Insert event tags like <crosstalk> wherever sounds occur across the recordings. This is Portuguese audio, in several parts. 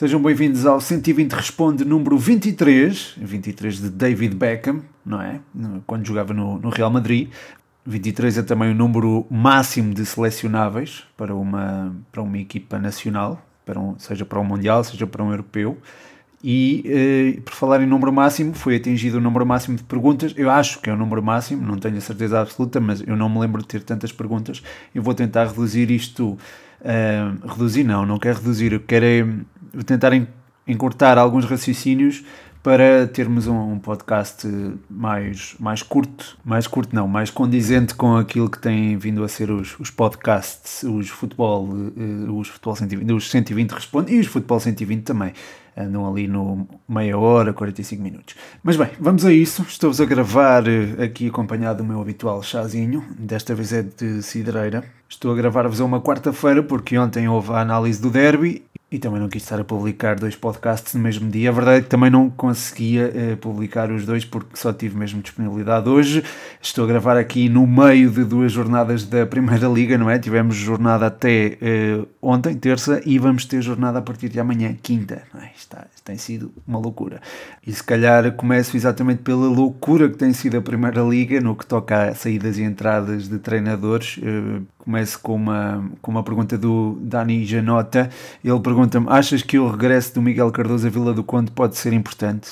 Sejam bem-vindos ao 120 Responde número 23, 23 de David Beckham, não é? Quando jogava no, no Real Madrid. 23 é também o número máximo de selecionáveis para uma, para uma equipa nacional, para um, seja para um Mundial, seja para um Europeu. E eh, por falar em número máximo, foi atingido o número máximo de perguntas. Eu acho que é o número máximo, não tenho a certeza absoluta, mas eu não me lembro de ter tantas perguntas. Eu vou tentar reduzir isto. Uh, reduzir não, não quero reduzir, eu quero é tentar encurtar alguns raciocínios para termos um, podcast mais, mais curto, mais curto não, mais condizente com aquilo que têm vindo a ser os, os podcasts, os futebol, uh, os futebol 120, os 120 responde e os futebol 120 também andam ali no meia hora, 45 minutos. Mas bem, vamos a isso. Estou-vos a gravar eh, aqui acompanhado do meu habitual chazinho, desta vez é de cidreira. Estou a gravar-vos uma quarta-feira porque ontem houve a análise do derby e também não quis estar a publicar dois podcasts no mesmo dia. A verdade é que também não conseguia uh, publicar os dois porque só tive mesmo disponibilidade hoje. Estou a gravar aqui no meio de duas jornadas da Primeira Liga, não é? Tivemos jornada até uh, ontem, terça, e vamos ter jornada a partir de amanhã, quinta. Não é? Está, tem sido uma loucura. E se calhar começo exatamente pela loucura que tem sido a Primeira Liga no que toca a saídas e entradas de treinadores. Uh, começo com uma, com uma pergunta do Dani Janota. Ele pergunta-me: Achas que o regresso do Miguel Cardoso à Vila do Conde pode ser importante?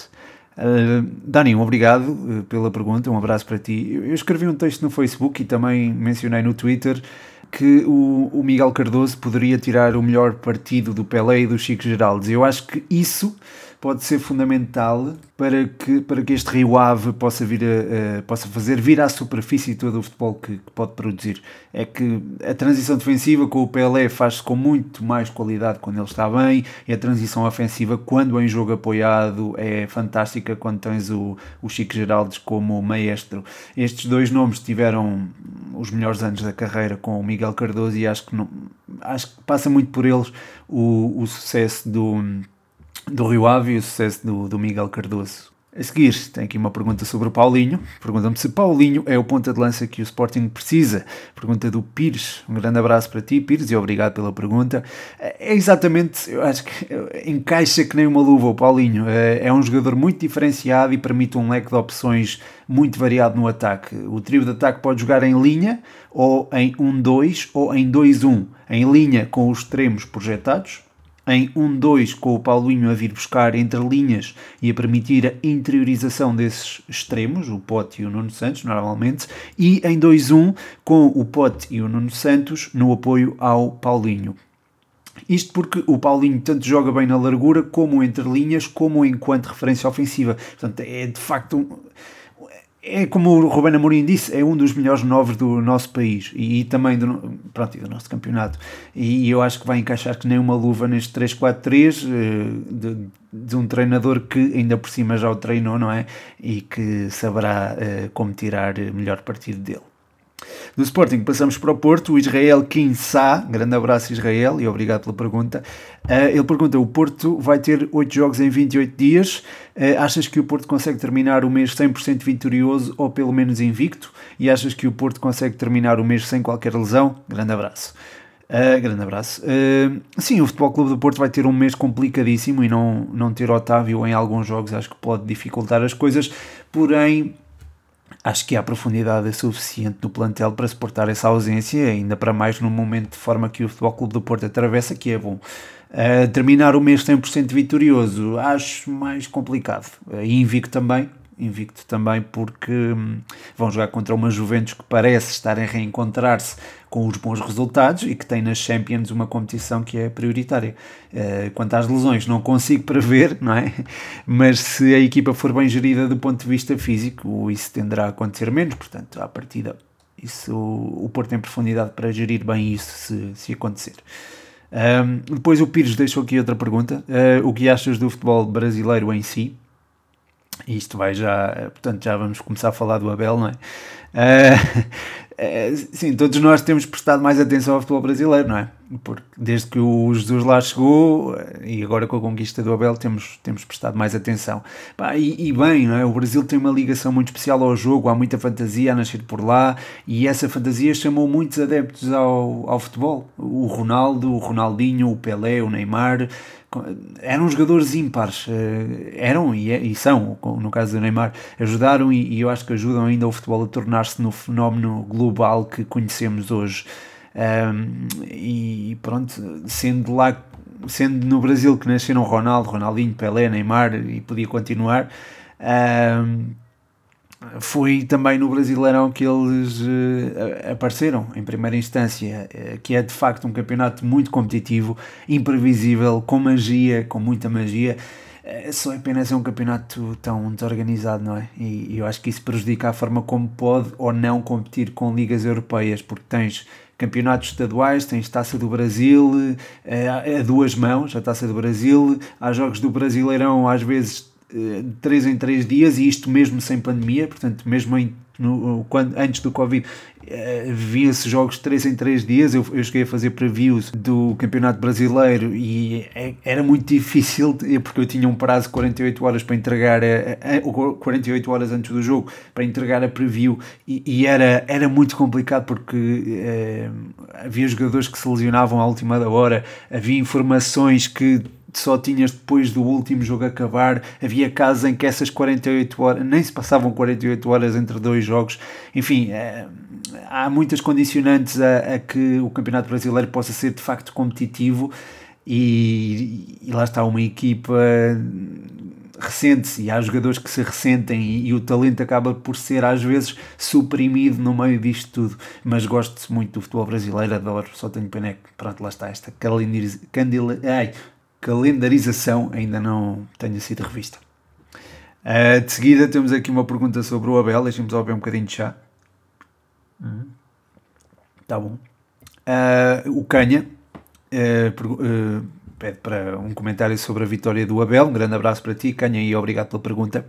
Uh, Dani, um obrigado uh, pela pergunta, um abraço para ti. Eu, eu, escrevi um texto no Facebook e também mencionei no Twitter que o, o Miguel Cardoso poderia tirar o melhor partido do Pelé e do Chico Geraldes. Eu acho que isso pode ser fundamental para que, para que este Rio Ave possa, vir a, possa fazer vir à superfície todo o futebol que, que, pode produzir. É que a transição defensiva com o Pelé faz-se com muito mais qualidade quando ele está bem, e a transição ofensiva, quando em jogo apoiado, é fantástica quando tens o, o Chico Geraldes como maestro. Estes dois nomes tiveram os melhores anos da carreira com o Miguel Cardoso e acho que, não, acho que passa muito por eles o, o sucesso do do Rio Ave e o sucesso do, do Miguel Cardoso. A seguir, tem aqui uma pergunta sobre o Paulinho. Pergunta-me se Paulinho é o ponta de lança que o Sporting precisa. Pergunta do Pires. Um grande abraço para ti, Pires, e obrigado pela pergunta. É exatamente, eu acho que encaixa que nem uma luva o Paulinho. É, é um jogador muito diferenciado e permite um leque de opções muito variado no ataque. O trio de ataque pode jogar em linha, ou em 1-2, ou em 2-1. Em linha com os extremos projetados, em 1-2 com o Paulinho a vir buscar entre linhas e a permitir a interiorização desses extremos, o Pote e o Nuno Santos, normalmente, e em 2-1 com o Pote e o Nuno Santos no apoio ao Paulinho. Isto porque o Paulinho tanto joga bem na largura como entre linhas, como enquanto referência ofensiva. Portanto, é de facto um é como o Ruben Amorim disse, é um dos melhores novos do nosso país e, também do, pronto, do nosso campeonato. E eu acho que vai encaixar que nem uma luva neste 3-4-3 eh, de, de, um treinador que ainda por cima já o treinou, não é? E que saberá uh, como tirar melhor partido dele. Do Sporting passamos para o Porto, o Israel Kinsá, grande abraço Israel e obrigado pela pergunta. Uh, ele pergunta: o Porto vai ter 8 jogos em 28 dias. Uh, achas que o Porto consegue terminar o mês 100% vitorioso ou pelo menos invicto? E achas que o Porto consegue terminar o mês sem qualquer lesão? Grande abraço. Uh, grande abraço. Uh, sim, o Futebol Clube do Porto vai ter um mês complicadíssimo e não, não ter Otávio em alguns jogos acho que pode dificultar as coisas, porém acho que há profundidade suficiente no plantel para suportar essa ausência, ainda para mais num momento de forma que o Futebol Clube do Porto atravessa, que é bom. Uh, terminar o mês 100% vitorioso, acho mais complicado. Uh, invicto também, invicto também porque hum, vão jogar contra uma Juventus que parece estar a reencontrar-se com os bons resultados e que tem nas Champions uma competição que é prioritária. Uh, quanto às lesões, não consigo prever, não é? Mas se a equipa for bem gerida do ponto de vista físico, isso tenderá a acontecer menos, portanto, à partida, isso, o Porto tem profundidade para gerir bem isso se, se acontecer. Um, depois o Pires deixou aqui outra pergunta. Uh, o que achas do futebol brasileiro em si? Isto vai já, portanto, já vamos começar a falar do Abel, não é? Uh, <laughs> sim, todos nós temos prestado mais atenção ao futebol brasileiro, não é? Porque desde que o Jesus lá chegou eh, e agora com a conquista do Abel temos, temos prestado mais atenção. e, e, bem, não é? o Brasil tem uma ligação muito especial ao jogo, há muita fantasia a nascer por lá e essa fantasia chamou muitos adeptos ao, ao futebol. O Ronaldo, o Ronaldinho, o Pelé, o Neymar eram jogadores ímpares, eram e, é, são, no caso do Neymar, ajudaram e, eu acho que ajudam ainda o futebol a tornar-se no fenómeno global que conhecemos hoje. E pronto, sendo lá, sendo no Brasil que nasceram Ronaldo, Ronaldinho, Pelé, Neymar e podia continuar, foi também no Brasileirão que eles uh, apareceram em primeira instância, uh, que é de facto um campeonato muito competitivo, imprevisível, com magia, com muita magia. Uh, só apenas é um campeonato tão desorganizado, não é? E, e eu acho que isso prejudica a forma como pode ou não competir com ligas europeias, porque tens campeonatos estaduais, tens Taça do Brasil, a duas mãos, a Taça do Brasil, há jogos do Brasileirão às vezes de 3 em 3 dias e isto mesmo sem pandemia, portanto, mesmo em, no, quando, antes do Covid, uh, via-se jogos de 3 em 3 dias. Eu, eu cheguei a fazer previews do Campeonato Brasileiro e é, era muito <laughs> difícil, porque eu tinha um prazo de 48 horas para entregar, a, a, 48 horas antes do jogo, para entregar a preview e, e era, era muito complicado porque havia jogadores que se lesionavam à última hora, havia informações que só tinhas depois do último jogo acabar, havia casos em que essas 48 horas, nem se passavam 48 horas entre dois jogos, enfim, é, há muitas condicionantes a, a, que o Campeonato Brasileiro possa ser de facto competitivo. E, e lá está uma equipa recente-se e há jogadores que se ressentem e, e, o talento acaba por ser às vezes suprimido no meio disto tudo, mas gosto muito do futebol brasileiro, adoro, só tenho pena que pronto, lá está esta. Candila... Ai, calendarização ainda não tenha sido revista. Uh, de seguida temos aqui uma pergunta sobre o Abel, deixem-me só beber um bocadinho de chá. Uhum. Tá bom. Uh, o Canha uh, pede para um comentário sobre a vitória do Abel. Um grande abraço para ti, Canha, e obrigado pela pergunta.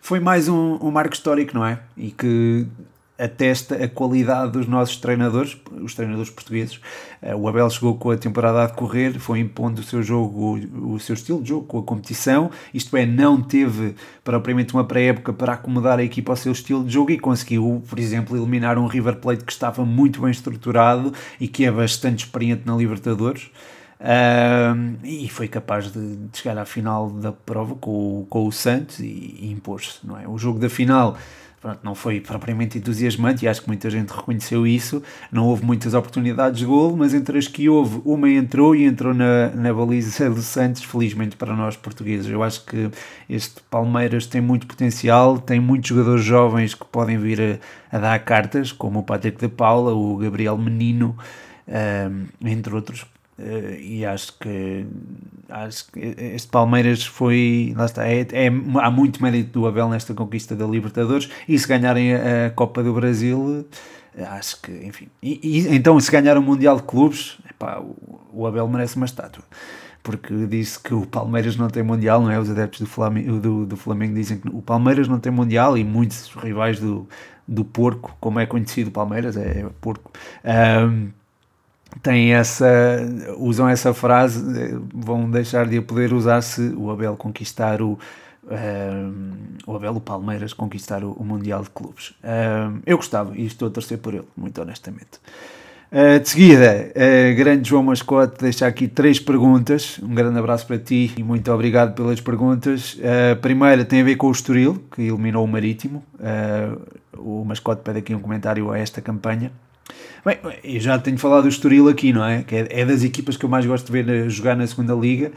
Foi mais um, um marco histórico, não é? E que atesta a qualidade dos nossos treinadores, os treinadores portugueses. Eh, o Abel chegou com a temporada a decorrer, foi impondo o seu jogo, o seu estilo de jogo com a competição, isto é, não teve propriamente uma pré-época para acomodar a equipa ao seu estilo de jogo e conseguiu, por exemplo, eliminar um River Plate que estava muito bem estruturado e que é bastante experiente na Libertadores. Uh, e foi capaz de, de, chegar à final da prova com, com o Santos e, e impor-se. Não é? O jogo da final pronto, não foi propriamente entusiasmante e acho que muita gente reconheceu isso. Não houve muitas oportunidades de golo, mas entre as que houve, uma entrou e entrou na, na baliza do Santos, felizmente para nós portugueses. Eu acho que este Palmeiras tem muito potencial, tem muitos jogadores jovens que podem vir a, a dar cartas, como o Patrick de Paula, o Gabriel Menino, um, entre outros, e acho que acho que este Palmeiras foi lá está, é, é, há muito mérito do Abel nesta conquista da Libertadores e se ganharem a, Copa do Brasil acho que enfim e, e, então se ganhar o Mundial de Clubes epá, o, o Abel merece uma estátua porque disse que o Palmeiras não tem Mundial, não é? Os adeptos do Flamengo, do, do Flamengo dizem que o Palmeiras não tem Mundial e muitos rivais do, do Porco, como é conhecido o Palmeiras, é, é Porco, têm essa, usam essa frase, vão deixar de a poder usar se o Abel conquistar o, um, o Abel, o Palmeiras, conquistar o, o Mundial de Clubes. Um, eu gostava e estou a torcer por ele, muito honestamente. Uh, de seguida, uh, grande João Mascote deixa aqui três perguntas. Um grande abraço para ti e muito obrigado pelas perguntas. Uh, a primeira tem a ver com o Estoril, que eliminou o Marítimo. o Mascote pede aqui um comentário a esta campanha. Bem, eu já tenho falado do Estoril aqui, não é? Que é, é das equipas que eu mais gosto de ver jogar na segunda liga,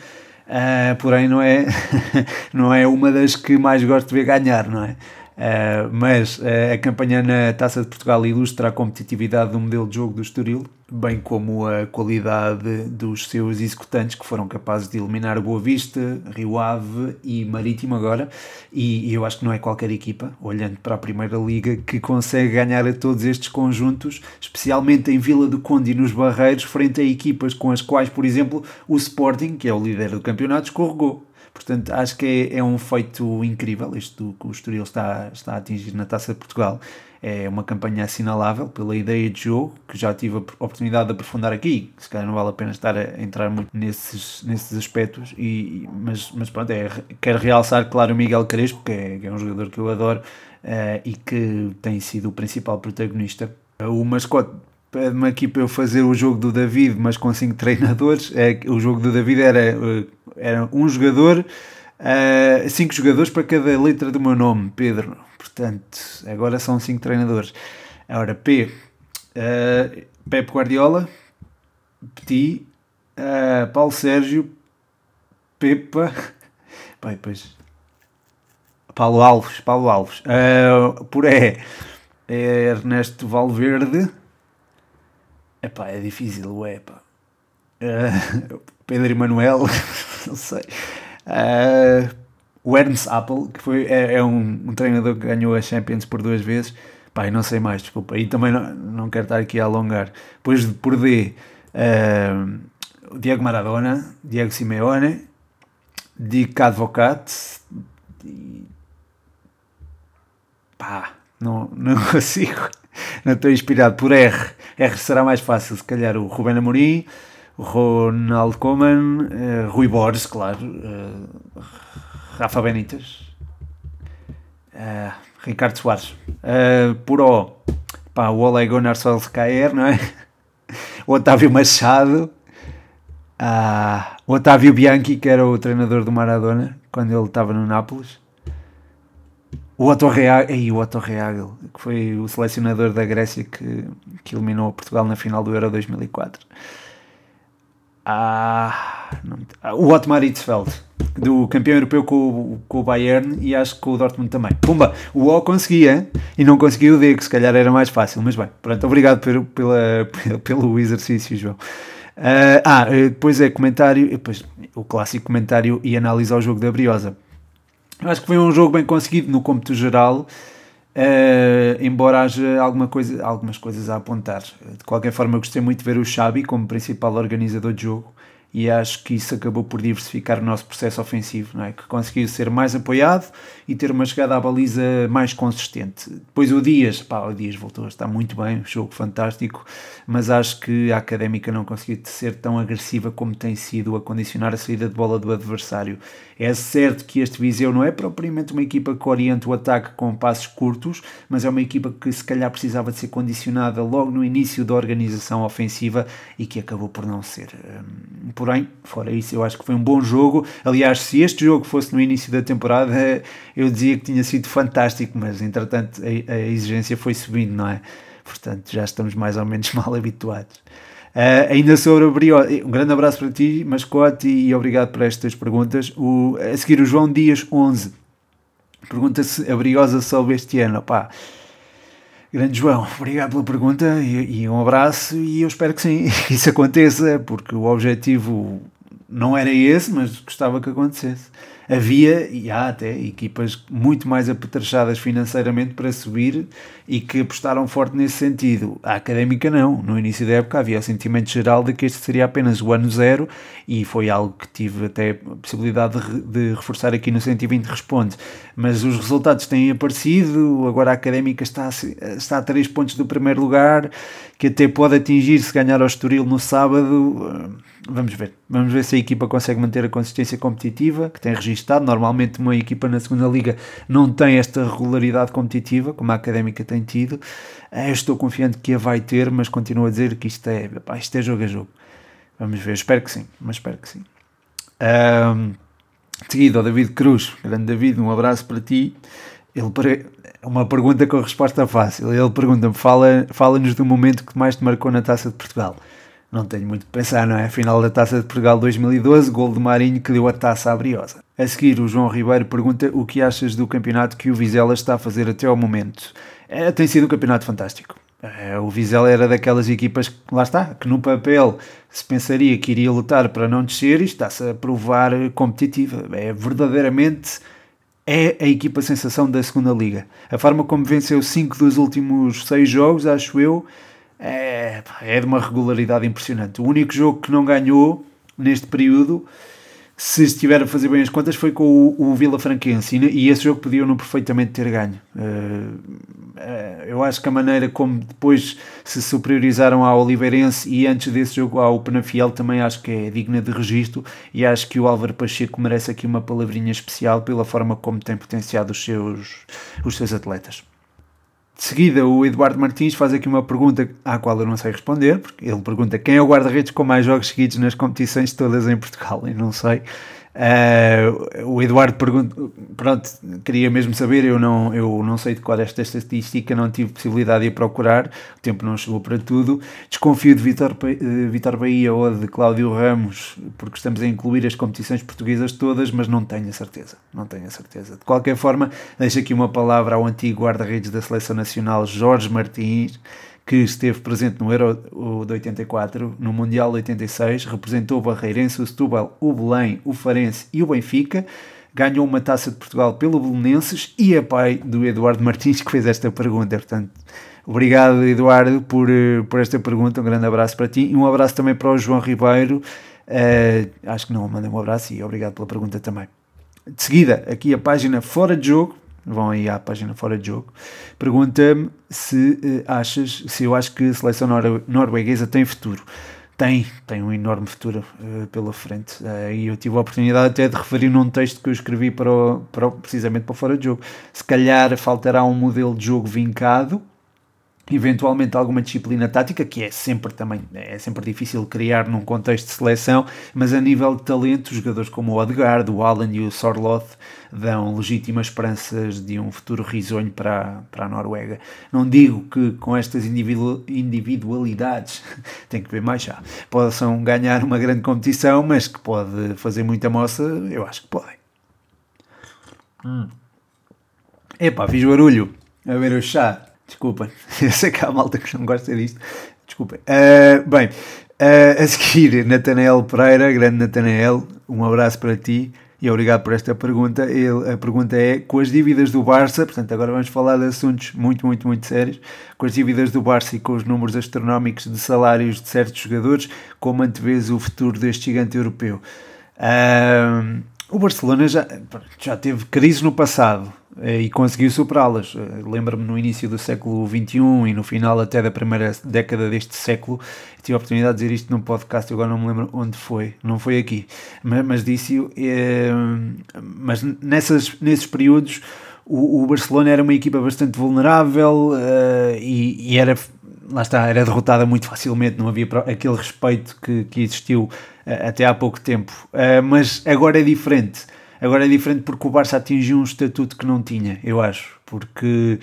uh, porém não é, <laughs> não é uma das que mais gosto de ver ganhar, não é? Uh, mas uh, a campanha na Taça de Portugal ilustra a competitividade do modelo de jogo do Estoril, bem como a qualidade dos seus executantes que foram capazes de eliminar Boa Vista, Rio Ave e Marítimo agora. E, eu acho que não é qualquer equipa, olhando para a Primeira Liga, que consegue ganhar a todos estes conjuntos, especialmente em Vila do Conde e nos Barreiros, frente a equipas com as quais, por exemplo, o Sporting, que é o líder do campeonato, escorregou. Portanto, acho que é, é um feito incrível isto que o Estoril está, está a atingir na Taça de Portugal. É uma campanha assinalável pela ideia de jogo, que já tive a oportunidade de aprofundar aqui. Se calhar não vale a pena estar a entrar muito nesses, nesses aspectos, e, mas, mas pronto, é, quero realçar, claro, o Miguel Crespo, que é, que é um jogador que eu adoro uh, e que tem sido o principal protagonista. O mascote pede-me aqui para eu fazer o jogo do David, mas com cinco treinadores. É, o jogo do David era, eh, era um jogador, uh, cinco jogadores para cada letra do meu nome, Pedro. Portanto, agora são cinco treinadores. Agora, P, uh, Pep Guardiola, Petit, uh, Paulo Sérgio, Pepa, <laughs> Pai, pois. Paulo Alves, Paulo Alves. Uh, por E, é Ernesto Valverde. Epá, é difícil E, pá. Uh, <laughs> Pedro Emanuel, <laughs> não sei. Uh, o Ernst Appel, que foi, é, é um, um, treinador que ganhou a Champions por duas vezes. Pá, não sei mais, desculpa. E também não, não quero estar aqui a alongar. Depois por D, uh, Diego Maradona, Diego Simeone, Dick Advocat. Pá, não, não <laughs> consigo. Não estou inspirado por R. R será mais fácil, se calhar o Ruben Amorim, Ronald Koeman, uh, Rui Borges, claro, uh, Rafa Benítez, uh, Ricardo Soares. por O, pá, o Ole Gunnar Solskjaer, não é? O Otávio Machado, o Otávio Bianchi, que era o treinador do Maradona, quando ele estava no Nápoles. O Otto Reagel, o Otto Reagel, que foi o selecionador da Grécia que, que eliminou Portugal na final do Euro 2004. Ah, o Otmar Hitzfeld, do campeão europeu com, com o Bayern e acho que com o Dortmund também. Pumba, o O conseguia e não conseguiu o D, que se calhar era mais fácil, mas bem, pronto, obrigado pelo, pela, pelo exercício, João. Uh, ah, depois é comentário, depois o clássico comentário e análise ao jogo da Briosa. Acho que foi um jogo bem conseguido no cômputo geral, uh, embora haja alguma coisa, algumas coisas a apontar. De qualquer forma, gostei muito de ver o Xabi como principal organizador de jogo e acho que isso acabou por diversificar o nosso processo ofensivo, não é? que conseguiu ser mais apoiado e ter uma chegada à baliza mais consistente. Depois o Dias, pá, o Dias voltou a estar muito bem, jogo fantástico, mas acho que a Académica não conseguiu ser tão agressiva como tem sido a condicionar a saída de bola do adversário. É certo que este Viseu não é propriamente uma equipa que orienta o ataque com passos curtos, mas é uma equipa que se calhar precisava de ser condicionada logo no início da organização ofensiva e que acabou por não ser. Hum, porém, fora isso, eu acho que foi um bom jogo. Aliás, se este jogo fosse no início da temporada, eu dizia que tinha sido fantástico, mas entretanto a, a exigência foi subindo, não é? Portanto, já estamos mais ou menos <laughs> mal habituados. Uh, ainda sobre o Briosa, um grande abraço para ti, mascote, e obrigado por estas perguntas. O, a seguir, o João Dias 11 pergunta se a Briosa soube este ano. Grande João, obrigado pela pergunta e, e, um abraço. E eu espero que sim, <laughs> isso aconteça, porque o objetivo não era esse, mas gostava que acontecesse havia e há até equipas muito mais apetrechadas financeiramente para subir e que apostaram forte nesse sentido. A académica não. No início da época havia o sentimento geral de que este seria apenas o ano zero e foi algo que tive até a possibilidade de, de reforçar aqui no 120 Responde. Mas os resultados têm aparecido, agora a académica está, está a 3 pontos do primeiro lugar, que até pode atingir se ganhar ao Estoril no sábado vamos ver. Vamos ver se a equipa consegue manter a consistência competitiva que tem registado. Normalmente uma equipa na segunda liga não tem esta regularidade competitiva, como a Académica tem tido. Eh, estou confiante que a vai ter, mas continuo a dizer que isto é, pá, isto é jogo a jogo. Vamos ver, espero que sim, mas espero que sim. Um, seguido ao David Cruz, grande David, um abraço para ti. Ele uma pergunta com resposta fácil. Ele pergunta-me: fala-nos fala do momento que mais te marcou na taça de Portugal não tenho muito para pensar, não é? Final da Taça de Portugal 2012, gol de Marinho que deu a taça à Briosa. A seguir, o João Ribeiro pergunta o que achas do campeonato que o Vizela está a fazer até ao momento. É, tem sido um campeonato fantástico. É, o Vizela era daquelas equipas que, lá está, que no papel se pensaria que iria lutar para não descer e está-se a provar competitiva. É verdadeiramente é a equipa sensação da segunda liga. A forma como venceu cinco dos últimos seis jogos, acho eu, é, é de uma regularidade impressionante. O único jogo que não ganhou neste período, se estiver a fazer bem as contas, foi com o, o Vila Franquense e, esse jogo podiam-no perfeitamente ter ganho. Uh, uh, eu acho que a maneira como depois se superiorizaram ao Oliveirense e antes desse jogo ao Penafiel também acho que é digna de registro e acho que o Álvaro Pacheco merece aqui uma palavrinha especial pela forma como tem potenciado os seus, os seus atletas. De seguida, o Eduardo Martins faz aqui uma pergunta à qual eu não sei responder, porque ele pergunta quem é o guarda-redes com mais jogos seguidos nas competições todas em Portugal. <laughs> Eu não sei. Uh, o Eduardo pergunta, pronto, queria mesmo saber, eu não, eu não sei de qual é esta estatística, não tive possibilidade de ir procurar, o tempo não chegou para tudo. Desconfio de Vitor, uh, Vitor Bahia ou de Cláudio Ramos, porque estamos a incluir as competições portuguesas todas, mas não tenho a certeza, não tenho a certeza. De qualquer forma, deixo aqui uma palavra ao antigo guarda-redes da Seleção Nacional, Jorge Martins, que esteve presente no Euro de 84, no Mundial de 86, representou o Barreirense, o Setúbal, o Belém, o Farense e o Benfica, ganhou uma taça de Portugal pelo Belenenses e é pai do Eduardo Martins que fez esta pergunta, portanto... Obrigado, Eduardo, por, eh, por esta pergunta. Um grande abraço para ti e um abraço também para o João Ribeiro. Uh, acho que não, mandei um abraço e obrigado pela pergunta também. De seguida, aqui a página Fora de Jogo, vão aí à página fora de jogo, pergunta-me se uh, achas, se eu acho que a seleção nor norueguesa tem futuro. Tem, tem um enorme futuro uh, pela frente. Uh, e eu tive a oportunidade até de referir num texto que eu escrevi para, o, para o, precisamente para fora de jogo. Se calhar faltará um modelo de jogo vincado, eventualmente alguma disciplina tática, que é sempre também é sempre difícil criar num contexto de seleção, mas a nível de talento, jogadores como o Odegaard, o Alan e o Sorloth dão legítimas esperanças de um futuro risonho para, para a Noruega. Não digo que com estas individualidades, <laughs> tem que ver mais já, possam ganhar uma grande competição, mas que pode fazer muita moça, eu acho que podem. Hum. Epá, fiz barulho a ver o chá. Desculpem, <laughs> eu sei que há malta que não gosta disto. Desculpem. Uh, bem, uh, a seguir, Natanael Pereira, grande Natanael, um abraço para ti e obrigado por esta pergunta. Ele, a pergunta é: com as dívidas do Barça, portanto, agora vamos falar de assuntos muito, muito, muito sérios. Com as dívidas do Barça e com os números astronómicos de salários de certos jogadores, como antevês o futuro deste gigante europeu? Uh, o Barcelona já, já teve crise no passado e conseguiu superá-las. Eh, lembro-me no início do século XXI e no final até da primeira década deste século, tive a oportunidade de dizer isto num podcast, agora não me lembro onde foi, não foi aqui, mas, mas disse-o. É, mas nessas, nesses períodos o, o, Barcelona era uma equipa bastante vulnerável e, e era lá está, era derrotada muito facilmente, não havia aquele respeito que, que existiu até há pouco tempo. Mas agora é diferente. Agora é diferente porque o Barça atingiu um estatuto que não tinha, eu acho. Porque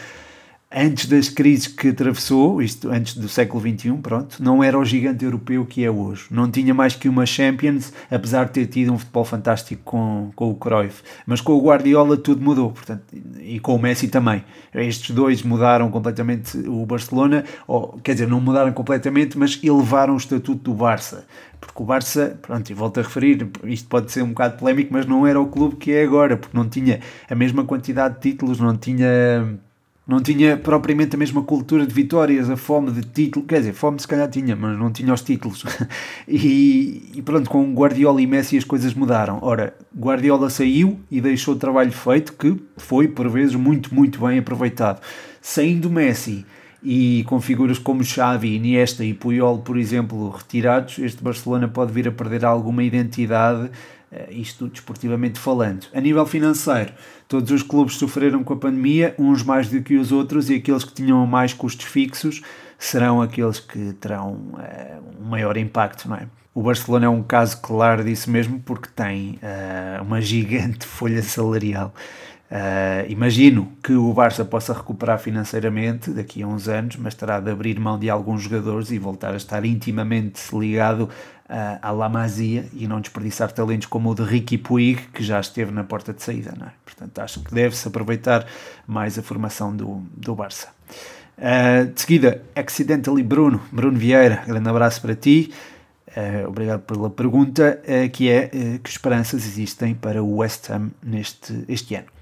antes das crises que atravessou, isto antes do século XXI, pronto, não era o gigante europeu que é hoje. Não tinha mais que uma Champions, apesar de ter tido um futebol fantástico com, com o Cruyff. Mas com o Guardiola tudo mudou, portanto, e com o Messi também. Estes dois mudaram completamente o Barcelona, ou, quer dizer, não mudaram completamente, mas elevaram o estatuto do Barça. Porque o Barça, pronto, e volto a referir, isto pode ser um bocado polémico, mas não era o clube que é agora, porque não tinha a mesma quantidade de títulos, não tinha não tinha propriamente a mesma cultura de vitórias, a fome de título, quer dizer, fome se calhar tinha, mas não tinha os títulos. <laughs> e, e, pronto, com Guardiola e Messi as coisas mudaram. Ora, Guardiola saiu e deixou o trabalho feito, que foi por vezes muito, muito bem aproveitado. Saindo Messi e com figuras como Xavi, Iniesta e Puyol, por exemplo, retirados, este Barcelona pode vir a perder alguma identidade isto desportivamente falando. A nível financeiro, todos os clubes sofreram com a pandemia, uns mais do que os outros, e aqueles que tinham mais custos fixos serão aqueles que terão uh, um maior impacto, não é? O Barcelona é um caso claro disso mesmo, porque tem uh, uma gigante <laughs> folha salarial. Uh, imagino que o Barça possa recuperar financeiramente daqui a uns anos, mas terá de abrir mão de alguns jogadores e voltar a estar intimamente ligado uh, à La Masia e não desperdiçar talentos como o de Ricky Puig, que já esteve na porta de saída. É? Portanto, acho que deve-se aproveitar mais a formação do, do Barça. Uh, de seguida, Accidentally Bruno, Bruno Vieira, grande abraço para ti. Uh, obrigado pela pergunta, que é que esperanças existem para o West Ham neste este ano?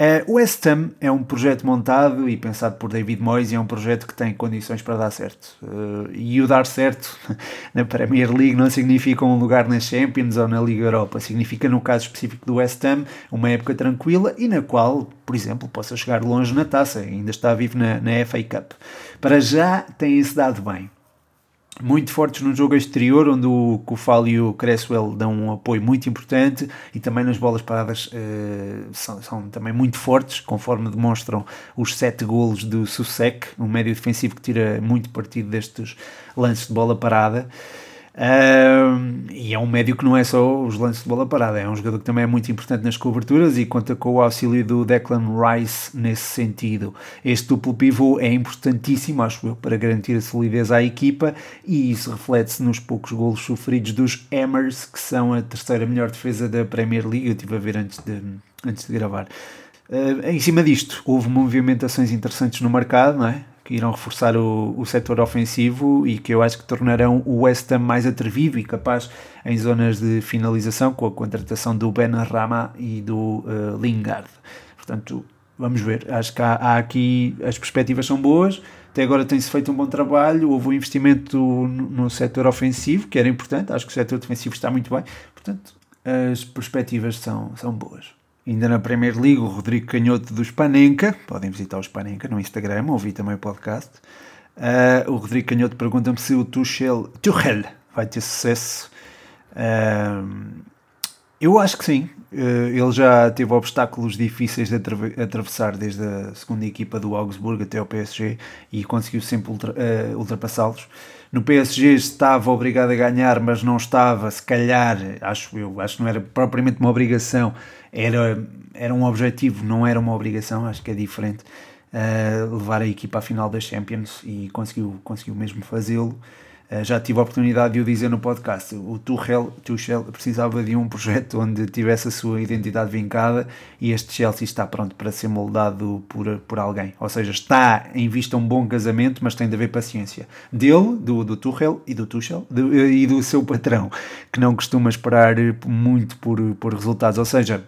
Uh, o West Ham é um projeto montado e pensado por David Moyes e é um projeto que tem condições para dar certo. Uh, e o dar certo <laughs> na Premier League não significa um lugar na Champions ou na Liga Europa. Significa, no caso específico do West Ham, uma época tranquila e na qual, por exemplo, possa chegar longe na taça. Ainda está vivo na, na FA Cup. Para já tem-se dado bem. Muito fortes no jogo exterior, onde o Kufal e o Cresswell dão um apoio muito importante e também nas bolas paradas uh, são, são, também muito fortes, conforme demonstram os sete golos do Susek, um médio defensivo que tira muito partido destes lances de bola parada. E é um médio que não é só os lances de bola parada, é um jogador que também é muito importante nas coberturas e conta com o auxílio do Declan Rice nesse sentido. Este duplo pivô é importantíssimo, acho eu, para garantir a solidez à equipa e isso reflete-se nos poucos golos sofridos dos Hammers, que são a terceira melhor defesa da Premier League. Eu estive a ver antes de, antes de gravar. Uh, em cima disto, houve movimentações interessantes no mercado, não é? Que irão reforçar o, o setor ofensivo e que eu acho que tornarão o West Ham mais atrevido e capaz em zonas de finalização com a contratação do Ben Rama e do uh, Lingard. Portanto, vamos ver. Acho que há, há, aqui as perspectivas são boas. Até agora tem-se feito um bom trabalho. Houve um investimento no, no setor ofensivo, que era importante. Acho que o setor defensivo está muito bem. Portanto, as perspectivas são, são boas. Ainda na Premier League, o Rodrigo Canhoto do Spanenka, podem visitar o Spanenka no Instagram, ouvir também o podcast. Uh, o Rodrigo Canhoto pergunta-me se o Tuchel, Tuchel vai ter sucesso. Uh, eu acho que sim. Uh, ele já teve obstáculos difíceis de atravessar desde a segunda equipa do Augsburgo até o PSG e conseguiu sempre ultra, ultrapassá-los. No PSG estava obrigado a ganhar, mas não estava, se calhar, acho eu, acho que não era propriamente uma obrigação, era, era um objetivo, não era uma obrigação, acho que é diferente. Uh, levar a equipa à final das Champions e conseguiu, conseguiu mesmo fazê-lo. Uh, já tive a oportunidade de o dizer no podcast. O Tuchel, Tuchel precisava de um projeto <laughs> onde tivesse a sua identidade vincada e este Chelsea está pronto para ser moldado por, por alguém. Ou seja, está em vista um bom casamento, mas tem de haver paciência. Dele, do, do Tuchel e do Tuchel do, e do seu patrão, que não costuma esperar muito por, por resultados. Ou seja,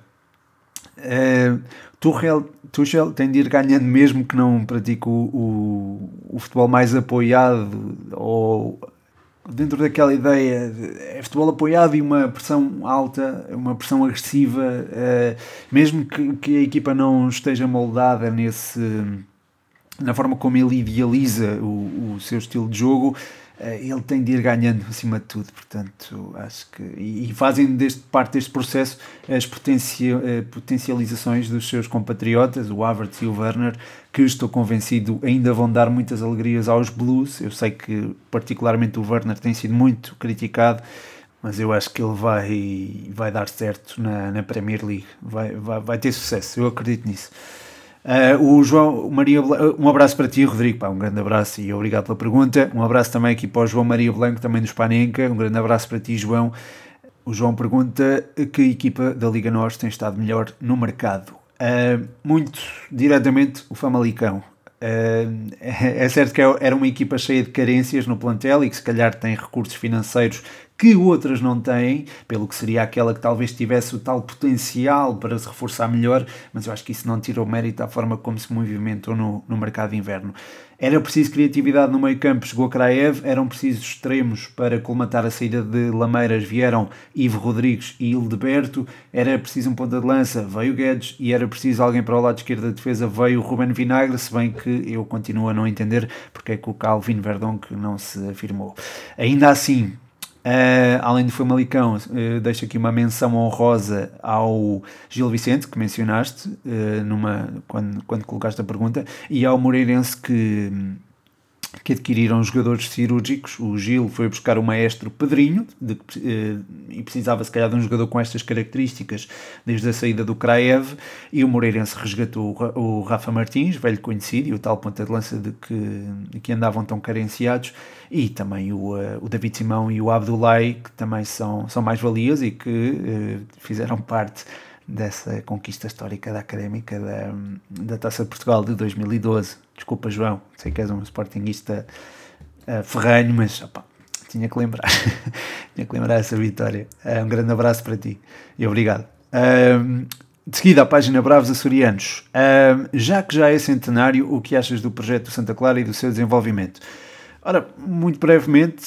Uh, Tuchel, Tuchel tem de ir ganhando mesmo que não pratique o, o, o, futebol mais apoiado ou dentro daquela ideia de é futebol apoiado e uma pressão alta, uma pressão agressiva, uh, mesmo que, que, a equipa não esteja moldada nesse na forma como ele idealiza o, o seu estilo de jogo, eh, ele tem de ir ganhando acima de tudo, portanto, acho que. E, fazem deste, parte deste processo as eh, potencializações dos seus compatriotas, o Havertz e o Werner, que estou convencido ainda vão dar muitas alegrias aos Blues. Eu sei que, particularmente, o Werner tem sido muito criticado, mas eu acho que ele vai, vai dar certo na, na Premier League, vai, vai, vai ter sucesso, eu acredito nisso. Uh, o João Maria um abraço para ti, Rodrigo. Pá, um grande abraço e obrigado pela pergunta. Um abraço também aqui para o João Maria Blanco, também do Spanenka. Um grande abraço para ti, João. O João pergunta que equipa da Liga Norte tem estado melhor no mercado. Uh, muito diretamente o Famalicão. Uh, <laughs> é certo que era uma equipa cheia de carências no plantel e que se calhar tem recursos financeiros que outras não têm, pelo que seria aquela que talvez tivesse o tal potencial para se reforçar melhor, mas eu acho que isso não tira o mérito da forma como se movimentou no, no mercado de inverno. Era preciso criatividade no meio campo, chegou Kraev, eram precisos extremos para colmatar a saída de Lameiras, vieram Ivo Rodrigues e Hildeberto, era preciso um ponta de lança, veio Guedes, e era preciso alguém para o lado esquerdo da defesa, veio Ruben Vinagre, se bem que eu continuo a não entender porque é que o Calvin Verdonk não se afirmou. Ainda assim, Uh, além do Famalicão, uh, deixo aqui uma menção honrosa ao Gil Vicente, que mencionaste uh, numa, quando, quando colocaste a pergunta, e ao Moreirense que que adquiriram jogadores cirúrgicos. O Gil foi buscar o maestro Pedrinho de, eh, e precisava se calhar de um jogador com estas características desde a saída do Kraev e o Moreirense resgatou o, Rafa Martins, velho conhecido e o tal ponta de lança de que, de que andavam tão carenciados e também o, uh, o David Simão e o Abdullah que também são, são mais valias e que uh, fizeram parte dessa conquista histórica da Académica da, da Taça de Portugal de 2012. Desculpa, João, sei que és um sportinguista uh, ferranho, mas opa, tinha que lembrar. <laughs> tinha que lembrar essa vitória. Uh, um grande abraço para ti e obrigado. Uh, de seguida, a página Bravos Açorianos. já que já é centenário, o que achas do projeto Santa Clara e do seu desenvolvimento? Ora, muito brevemente,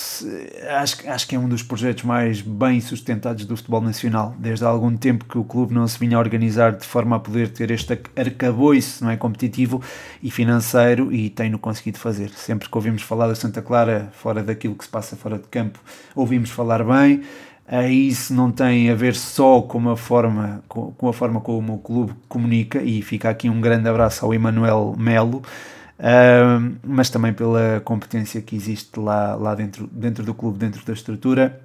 acho, acho que é um dos projetos mais bem sustentados do futebol nacional. Desde há algum tempo que o clube não se vinha a organizar de forma a poder ter este arcabouço não é, competitivo e financeiro e tem-no conseguido fazer. Sempre que ouvimos falar da Santa Clara, fora daquilo que se passa fora de campo, ouvimos falar bem. Isso não tem a ver só com a forma, com a forma como o clube comunica e fica aqui um grande abraço ao Emanuel Melo mas também pela competência que existe lá, lá dentro, dentro do clube, dentro da estrutura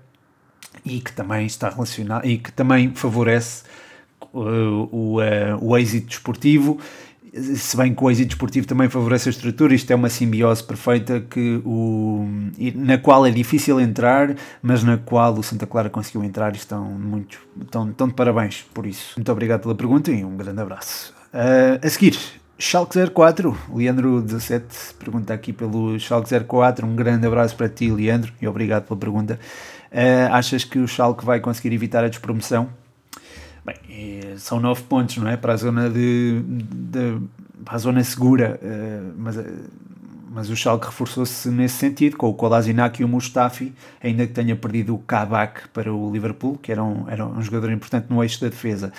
e que também está relacionado e que também favorece uh, o, uh, o êxito desportivo se bem que o êxito desportivo também favorece a estrutura, isto é uma simbiose perfeita que o, na qual é difícil entrar, mas na qual o Santa Clara conseguiu entrar e estão muito estão, estão de parabéns por isso. Muito obrigado pela pergunta e um grande abraço. Uh, a seguir, Schalke 04, Leandro 17 pergunta aqui pelo Schalke 04, um grande abraço para ti Leandro e obrigado pela pergunta. Uh, achas que o Schalke vai conseguir evitar a despromoção? Bem, é, são 9 pontos, não é? Para a zona de, de para a zona segura, uh, mas, uh, mas o Schalke reforçou-se nesse sentido, com o Kolasinac e o Mustafi, ainda que tenha perdido o Kabak para o Liverpool, que era um, era um jogador importante no eixo da defesa.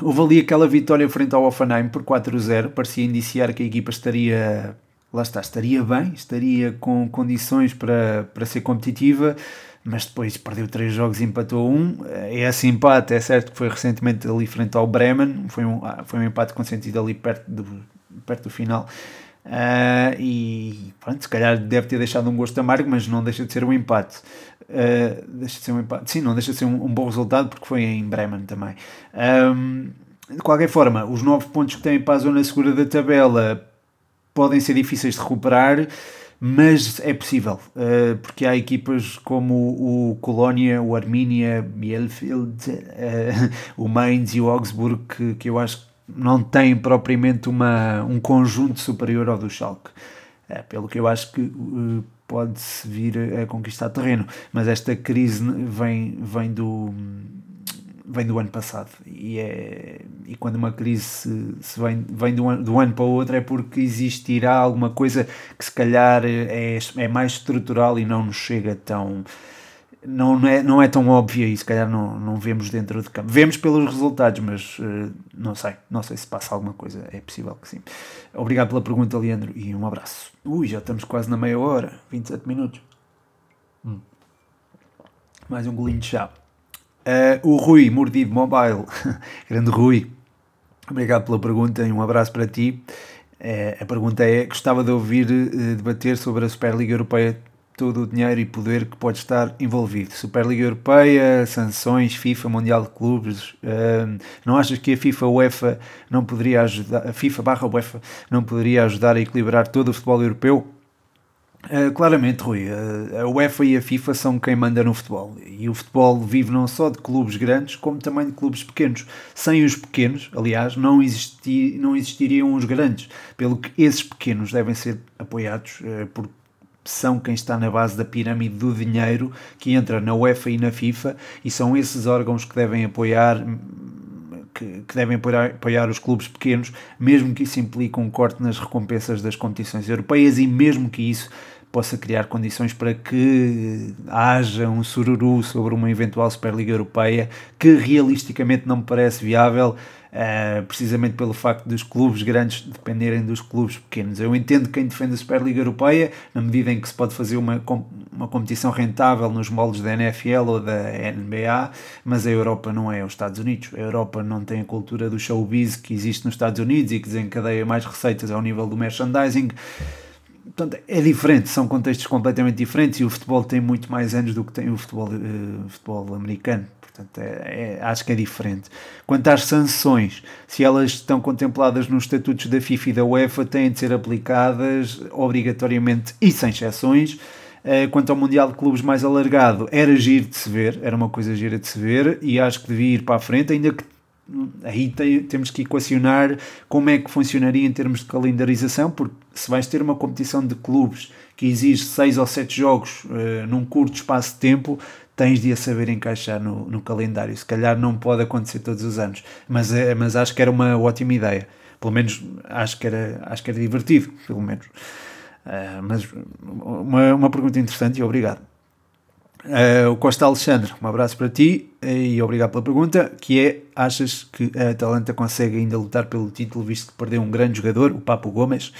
Houve ali aquela vitória frente ao Offenheim por 4-0, parecia indiciar que a equipa estaria, lá está, estaria bem, estaria com condições para, para ser competitiva, mas depois perdeu três jogos e empatou um. É esse empate, é certo que foi recentemente ali frente ao Bremen, foi um, ah, foi um empate consentido ali perto do, perto do final. Uh, e pronto, se calhar deve ter deixado um gosto amargo, mas não deixa de ser um empate. Uh, deixa de ser um empate. Sim, não deixa de ser um, um bom resultado porque foi em Bremen também. Um, de qualquer forma, os nove pontos que têm para a zona segura da tabela podem ser difíceis de recuperar, mas é possível, uh, porque há equipas como o, o Colónia, o Arminia, Bielefeld, uh, <laughs> o Mainz e o Augsburg que, que eu acho que não têm propriamente uma, um conjunto superior ao do Schalke. Uh, pelo que eu acho que pode-se vir a conquistar terreno. Mas esta crise vem, vem do vem do ano passado e, é, e quando uma crise se, se vem, vem do, ano, do ano para o outro é porque existirá alguma coisa que se calhar é, é mais estrutural e não nos chega tão não é, não é tão óbvia e se calhar não, não vemos dentro de campo. Vemos pelos resultados, mas uh, não sei, não sei se passa alguma coisa, é possível que sim. Obrigado pela pergunta, Leandro, e um abraço. Ui, já estamos quase na meia hora, 27 minutos. Hum. Mais um golinho de chá. Uh, o Rui, Mordido Mobile, <laughs> grande Rui, obrigado pela pergunta e um abraço para ti. Uh, a pergunta é: gostava de ouvir debater sobre a Superliga Europeia todo o dinheiro e poder que pode estar envolvido. Superliga Europeia, sanções, FIFA, Mundial de Clubes. Uh, não achas que a FIFA UEFA não poderia ajudar, a FIFA barra UEFA não poderia ajudar a equilibrar todo o futebol europeu? Uh, claramente, Rui, uh, a UEFA e a FIFA são quem manda no futebol. E o futebol vive não só de clubes grandes, como também de clubes pequenos. Sem os pequenos, aliás, não, existi, não existiriam os grandes. Pelo que esses pequenos devem ser apoiados uh, por são quem está na base da pirâmide do dinheiro que entra na UEFA e na FIFA e são esses órgãos que devem apoiar que, que devem apoiar, apoiar, os clubes pequenos, mesmo que isso implique um corte nas recompensas das competições europeias e mesmo que isso possa criar condições para que haja um sururu sobre uma eventual Superliga Europeia que realisticamente não me parece viável Uh, precisamente pelo facto dos clubes grandes dependerem dos clubes pequenos. Eu entendo quem defende a Superliga Europeia, na medida em que se pode fazer uma, uma competição rentável nos moldes da NFL ou da NBA, mas a Europa não é os Estados Unidos. A Europa não tem a cultura do showbiz que existe nos Estados Unidos e que desencadeia mais receitas ao nível do merchandising. Portanto, é diferente, são contextos completamente diferentes e o futebol tem muito mais anos do que tem o futebol, uh, futebol americano. Portanto, é, é, acho que é diferente. Quanto às sanções, se elas estão contempladas nos estatutos da FIFA e da UEFA, têm de ser aplicadas obrigatoriamente e sem exceções. Eh, quanto ao Mundial de Clubes mais alargado, era giro de se ver, era uma coisa gira de se ver e acho que devia ir para a frente, ainda que aí tem, temos que equacionar como é que funcionaria em termos de calendarização, porque se vais ter uma competição de clubes que exige seis ou sete jogos uh, num curto espaço de tempo, tens de a saber encaixar no, no calendário. Se calhar não pode acontecer todos os anos, mas, é, mas acho que era uma ótima ideia. Pelo menos acho que era, acho que era divertido, pelo menos. Uh, mas uma, uma pergunta interessante e obrigado. Uh, o Costa Alexandre, um abraço para ti e obrigado pela pergunta, que é, achas que a Atalanta consegue ainda lutar pelo título, visto que perdeu um grande jogador, o Papo Gomes?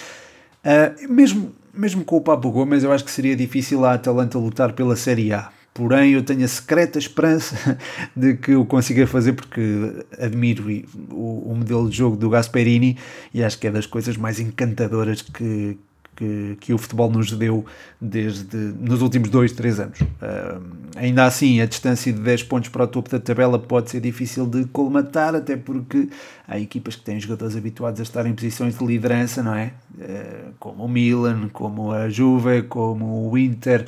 Uh, mesmo, mesmo com o Papo Gomes, eu acho que seria difícil a Atalanta lutar pela Série A. Porém, eu tenho a secreta esperança <laughs> de que o consiga fazer, porque admiro o, modelo de jogo do Gasperini e acho que é das coisas mais encantadoras que, que, que o futebol nos deu desde nos últimos dois, três anos. Uh, ainda assim, a distância de 10 pontos para o topo da tabela pode ser difícil de colmatar, até porque há equipas que têm jogadores habituados a estar em posições de liderança, não é? Uh, como o Milan, como a Juve, como o Inter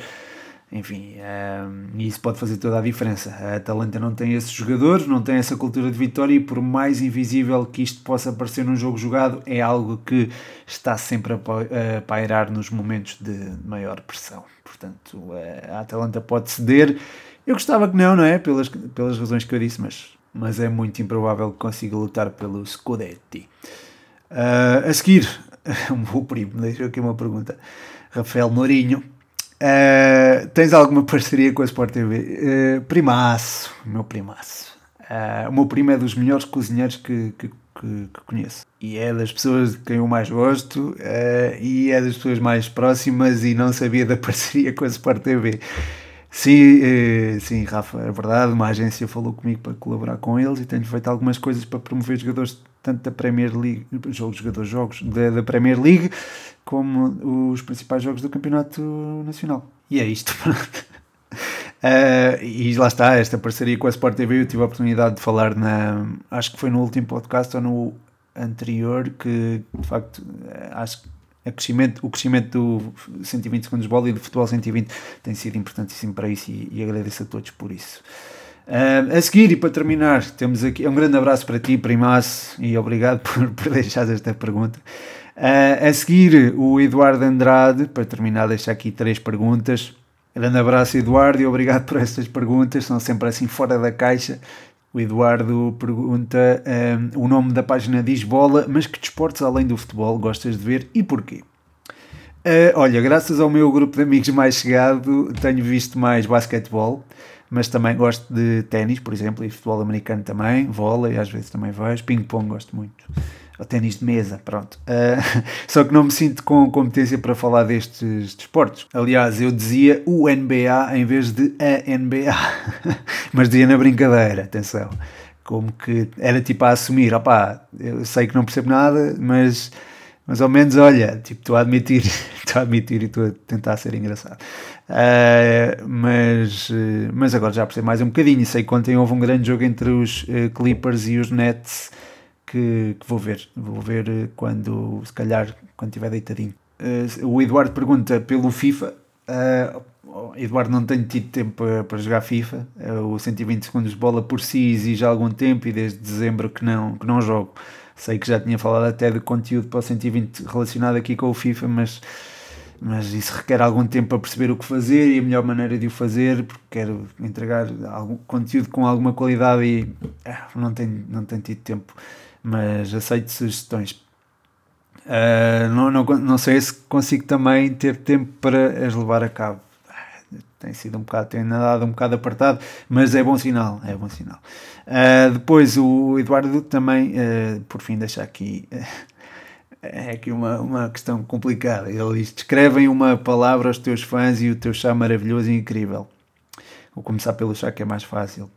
enfim, um, isso pode fazer toda a diferença. A Atalanta não tem esses jogadores, não tem essa cultura de vitória e por mais invisível que isto possa parecer num jogo jogado, é algo que está sempre a pairar nos momentos de maior pressão. Portanto, a Atalanta pode ceder. Eu gostava que não, não é? Pelas, pelas razões que eu disse, mas, mas é muito improvável que consiga lutar pelo Scudetti. Uh, a seguir, <laughs> o meu primo deixou aqui uma pergunta. Rafael Mourinho Uh, tens alguma parceria com a Sport TV? Uh, eh, primaço, meu primaço. Uh, o meu primo é dos melhores cozinheiros que, que, que, que, conheço. E é das pessoas de quem eu mais gosto e é das pessoas mais próximas e não sabia da <laughs> parceria com a Sport TV. Sim, sim, Rafa, é verdade. Uma agência falou comigo para colaborar com eles e tenho feito algumas coisas para promover jogadores tanto da Premier League, jogos, jogadores, jogos da, da Premier League, como os principais jogos do Campeonato Nacional. E é isto, Uh, <laughs> e lá está, esta parceria com a Sport TV, eu tive a oportunidade de falar na. Acho que foi no último podcast ou no anterior, que de facto acho que crescimento, o crescimento do 120 segundos de bola e do futebol 120 tem sido importantíssimo para isso e, e agradeço a todos por isso. Uh, a seguir, e para terminar, temos aqui um grande abraço para ti, primaço, e obrigado <laughs> por, por deixar esta pergunta. Uh, a seguir, o Eduardo Andrade, para terminar, deixa aqui três perguntas. Grande abraço, Eduardo, e obrigado por estas perguntas, são sempre assim fora da caixa. O Eduardo pergunta: um, o nome da página diz bola, mas que desportos além do futebol gostas de ver e porquê? Uh, olha, graças ao meu grupo de amigos mais chegado, tenho visto mais basquetebol, mas também gosto de ténis, por exemplo, e futebol americano também, vôlei, às vezes também vejo, ping-pong gosto muito ou ténis de mesa, pronto. Uh, <laughs> só que não me sinto com competência para falar destes desportos. Aliás, eu dizia o NBA em vez de a NBA, <laughs> mas dizia na brincadeira, atenção. Como que era tipo a assumir, opá, eu sei que não percebo nada, mas, mas ao menos, olha, tipo, estou a admitir, <laughs> estou a admitir e estou a tentar ser engraçado. Uh, mas, mas agora já percebo mais um bocadinho. Sei que ontem houve um grande jogo entre os uh, Clippers e os Nets que, que, vou ver. Vou ver eh, quando, se calhar, quando estiver deitadinho. Uh, o Eduardo pergunta pelo FIFA. Uh, Eduardo, não tenho tido tempo para, jogar FIFA. O 120 segundos de bola por si exige algum tempo e desde dezembro que não, que não jogo. Sei que já tinha falado até de conteúdo para o 120 relacionado aqui com o FIFA, mas, mas isso requer algum tempo para perceber o que fazer e a melhor maneira de o fazer, porque quero entregar algum conteúdo com alguma qualidade e não, tenho, não tenho tido tempo mas aceito sugestões. Uh, não, não, não sei se consigo também ter tempo para as levar a cabo. Tem sido um bocado, tem nadado um bocado apartado, mas é bom sinal, é bom sinal. Uh, depois o Eduardo também, uh, por fim, deixa aqui, <laughs> é aqui uma, uma questão complicada. Ele diz: descrevem uma palavra aos teus fãs e o teu chá maravilhoso e incrível. Vou começar pelo chá que é mais fácil.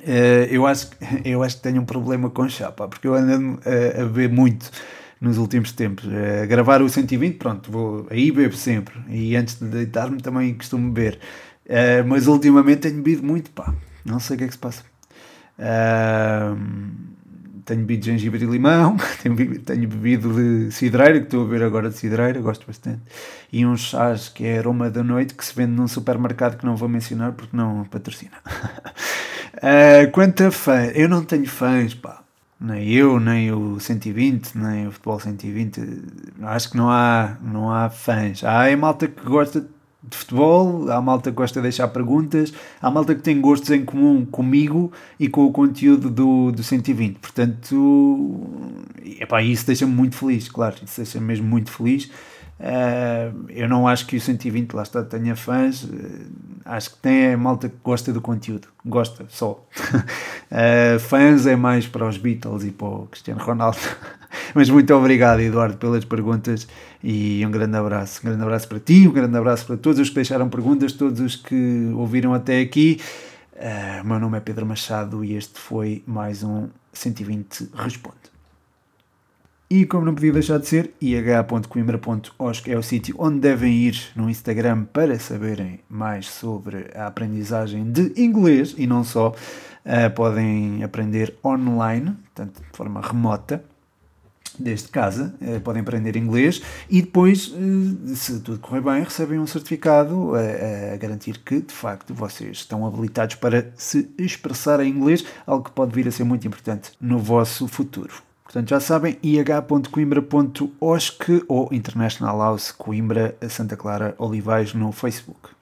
Uh, eu, acho, <laughs> eu acho que tenho um problema com chapa, porque eu ando a, a beber muito nos últimos tempos. Uh, gravar o 120, pronto, vou, aí bebo sempre. E antes de deitar-me também costumo beber. Uh, mas ultimamente tenho bebido muito, pá. Não sei o que é que se passa. tenho bebido gengibre e limão, <laughs> tenho bebido, tenho bebido de cidreira, que estou a beber agora de cidreira, gosto bastante. E uns chás que é aroma da noite, que se vende num supermercado que não vou mencionar porque não patrocina. <laughs> Uh, quanto a fãs, eu não tenho fãs, pá. Nem eu, nem o 120, nem o Futebol 120. Acho que não há, não há fãs. Há a malta que gosta de futebol, há malta que gosta de deixar perguntas, há malta que tem gostos em comum comigo e com o conteúdo do, do 120. Portanto, epá, isso deixa-me muito feliz, claro, isso deixa-me mesmo muito feliz. Uh, eu não acho que o 120 lá está tenha fãs, uh, acho que tem a malta que gosta do conteúdo, gosta só. uh, <laughs> fãs é mais para os Beatles e para o Cristiano Ronaldo. <laughs> Mas muito obrigado, Eduardo, pelas perguntas e um grande abraço. Um grande abraço para ti, um grande abraço para todos os que deixaram perguntas, todos os que ouviram até aqui. Uh, meu nome é Pedro Machado e este foi mais um 120 Responde. E como não podia deixar de ser, ih.coimbra.osc é o sítio onde devem ir no Instagram para saberem mais sobre a aprendizagem de inglês e não só. Uh, podem aprender online, portanto, de forma remota, desde casa, uh, podem aprender inglês e depois, uh, se tudo correr bem, recebem um certificado a, a, garantir que, de facto, vocês estão habilitados para se expressar em inglês, algo que pode vir a ser muito importante no vosso futuro. Portanto, já sabem, ih.coimbra.osc ou International House Coimbra Santa Clara Olivais no Facebook.